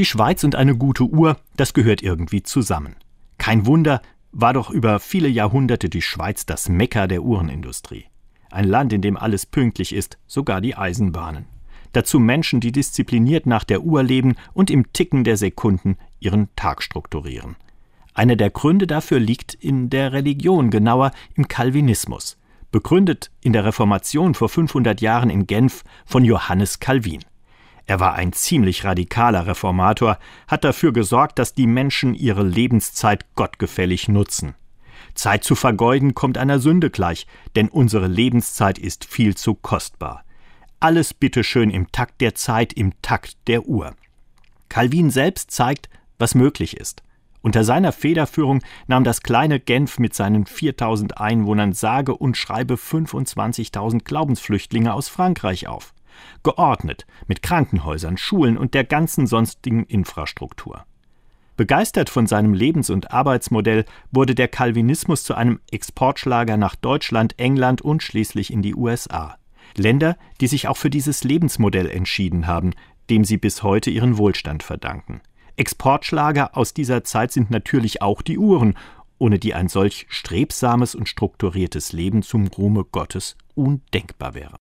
Die Schweiz und eine gute Uhr, das gehört irgendwie zusammen. Kein Wunder, war doch über viele Jahrhunderte die Schweiz das Mekka der Uhrenindustrie. Ein Land, in dem alles pünktlich ist, sogar die Eisenbahnen. Dazu Menschen, die diszipliniert nach der Uhr leben und im Ticken der Sekunden ihren Tag strukturieren. Einer der Gründe dafür liegt in der Religion, genauer im Calvinismus, begründet in der Reformation vor 500 Jahren in Genf von Johannes Calvin. Er war ein ziemlich radikaler Reformator, hat dafür gesorgt, dass die Menschen ihre Lebenszeit gottgefällig nutzen. Zeit zu vergeuden kommt einer Sünde gleich, denn unsere Lebenszeit ist viel zu kostbar. Alles bitteschön im Takt der Zeit, im Takt der Uhr. Calvin selbst zeigt, was möglich ist. Unter seiner Federführung nahm das kleine Genf mit seinen 4000 Einwohnern sage und schreibe 25.000 Glaubensflüchtlinge aus Frankreich auf geordnet, mit Krankenhäusern, Schulen und der ganzen sonstigen Infrastruktur. Begeistert von seinem Lebens- und Arbeitsmodell wurde der Calvinismus zu einem Exportschlager nach Deutschland, England und schließlich in die USA. Länder, die sich auch für dieses Lebensmodell entschieden haben, dem sie bis heute ihren Wohlstand verdanken. Exportschlager aus dieser Zeit sind natürlich auch die Uhren, ohne die ein solch strebsames und strukturiertes Leben zum Ruhme Gottes undenkbar wäre.